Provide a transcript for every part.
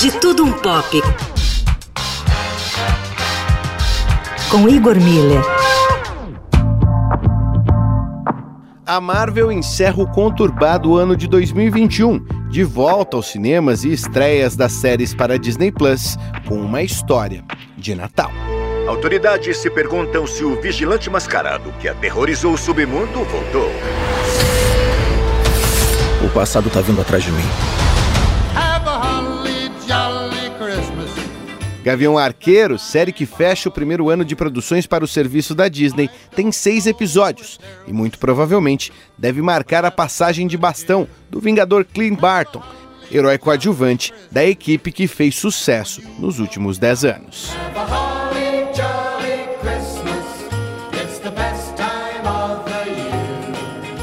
De Tudo Um Pop. Com Igor Miller. A Marvel encerra o conturbado ano de 2021, de volta aos cinemas e estreias das séries para Disney Plus, com uma história de Natal. Autoridades se perguntam se o vigilante mascarado que aterrorizou o submundo voltou. O passado tá vindo atrás de mim. Gavião Arqueiro, série que fecha o primeiro ano de produções para o serviço da Disney, tem seis episódios e muito provavelmente deve marcar a passagem de bastão do Vingador Clint Barton, herói coadjuvante da equipe que fez sucesso nos últimos dez anos.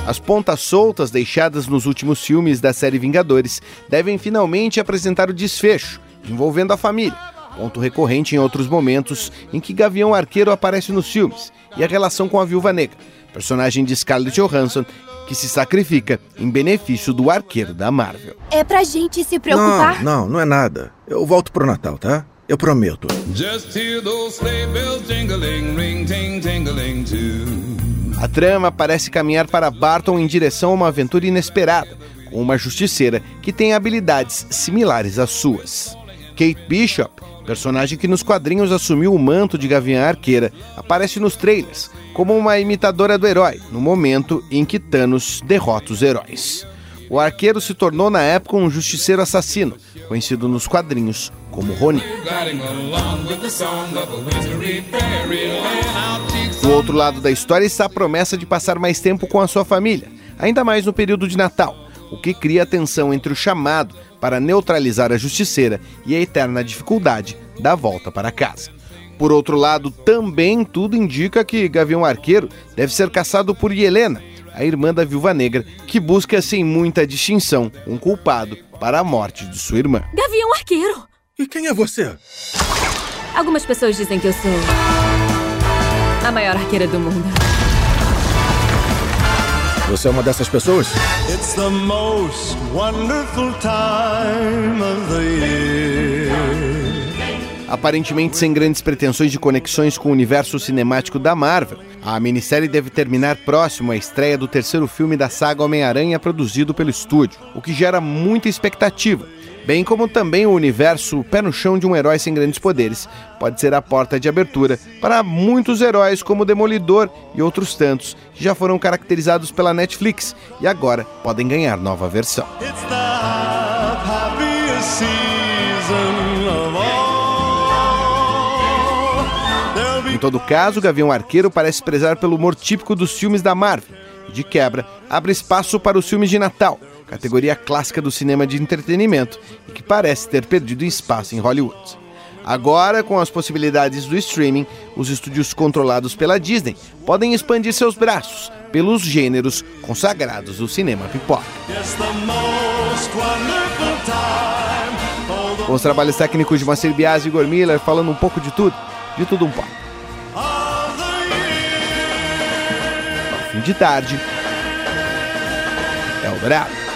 As pontas soltas deixadas nos últimos filmes da série Vingadores devem finalmente apresentar o desfecho, envolvendo a família, ponto recorrente em outros momentos em que Gavião Arqueiro aparece nos filmes, e a relação com a Viúva Negra, personagem de Scarlett Johansson, que se sacrifica em benefício do arqueiro da Marvel. É pra gente se preocupar? Não, não, não é nada. Eu volto pro Natal, tá? Eu prometo. A trama parece caminhar para Barton em direção a uma aventura inesperada, com uma justiceira que tem habilidades similares às suas. Kate Bishop, personagem que nos quadrinhos assumiu o manto de Gavião Arqueira, aparece nos trailers como uma imitadora do herói, no momento em que Thanos derrota os heróis. O arqueiro se tornou na época um justiceiro assassino, conhecido nos quadrinhos como Ronin. Do outro lado da história está a promessa de passar mais tempo com a sua família, ainda mais no período de Natal, o que cria tensão entre o chamado para neutralizar a justiceira e a eterna dificuldade da volta para casa. Por outro lado, também tudo indica que Gavião Arqueiro deve ser caçado por Helena, a irmã da Viúva Negra, que busca sem muita distinção um culpado para a morte de sua irmã. Gavião Arqueiro! E quem é você? Algumas pessoas dizem que eu sou a maior arqueira do mundo. Você é uma dessas pessoas? It's the most wonderful time of the year. Aparentemente sem grandes pretensões de conexões com o universo cinemático da Marvel, a minissérie deve terminar próximo à estreia do terceiro filme da saga Homem-Aranha produzido pelo estúdio, o que gera muita expectativa, bem como também o universo pé no chão de um herói sem grandes poderes pode ser a porta de abertura para muitos heróis como Demolidor e outros tantos que já foram caracterizados pela Netflix e agora podem ganhar nova versão. Em todo caso, o Gavião Arqueiro parece prezar pelo humor típico dos filmes da Marvel. De quebra, abre espaço para os filmes de Natal, categoria clássica do cinema de entretenimento e que parece ter perdido espaço em Hollywood. Agora, com as possibilidades do streaming, os estúdios controlados pela Disney podem expandir seus braços pelos gêneros consagrados do cinema pipoca. Com os trabalhos técnicos de Marcel Biasi e Igor Miller falando um pouco de tudo, de tudo um pouco. Fim de tarde. Eldorado.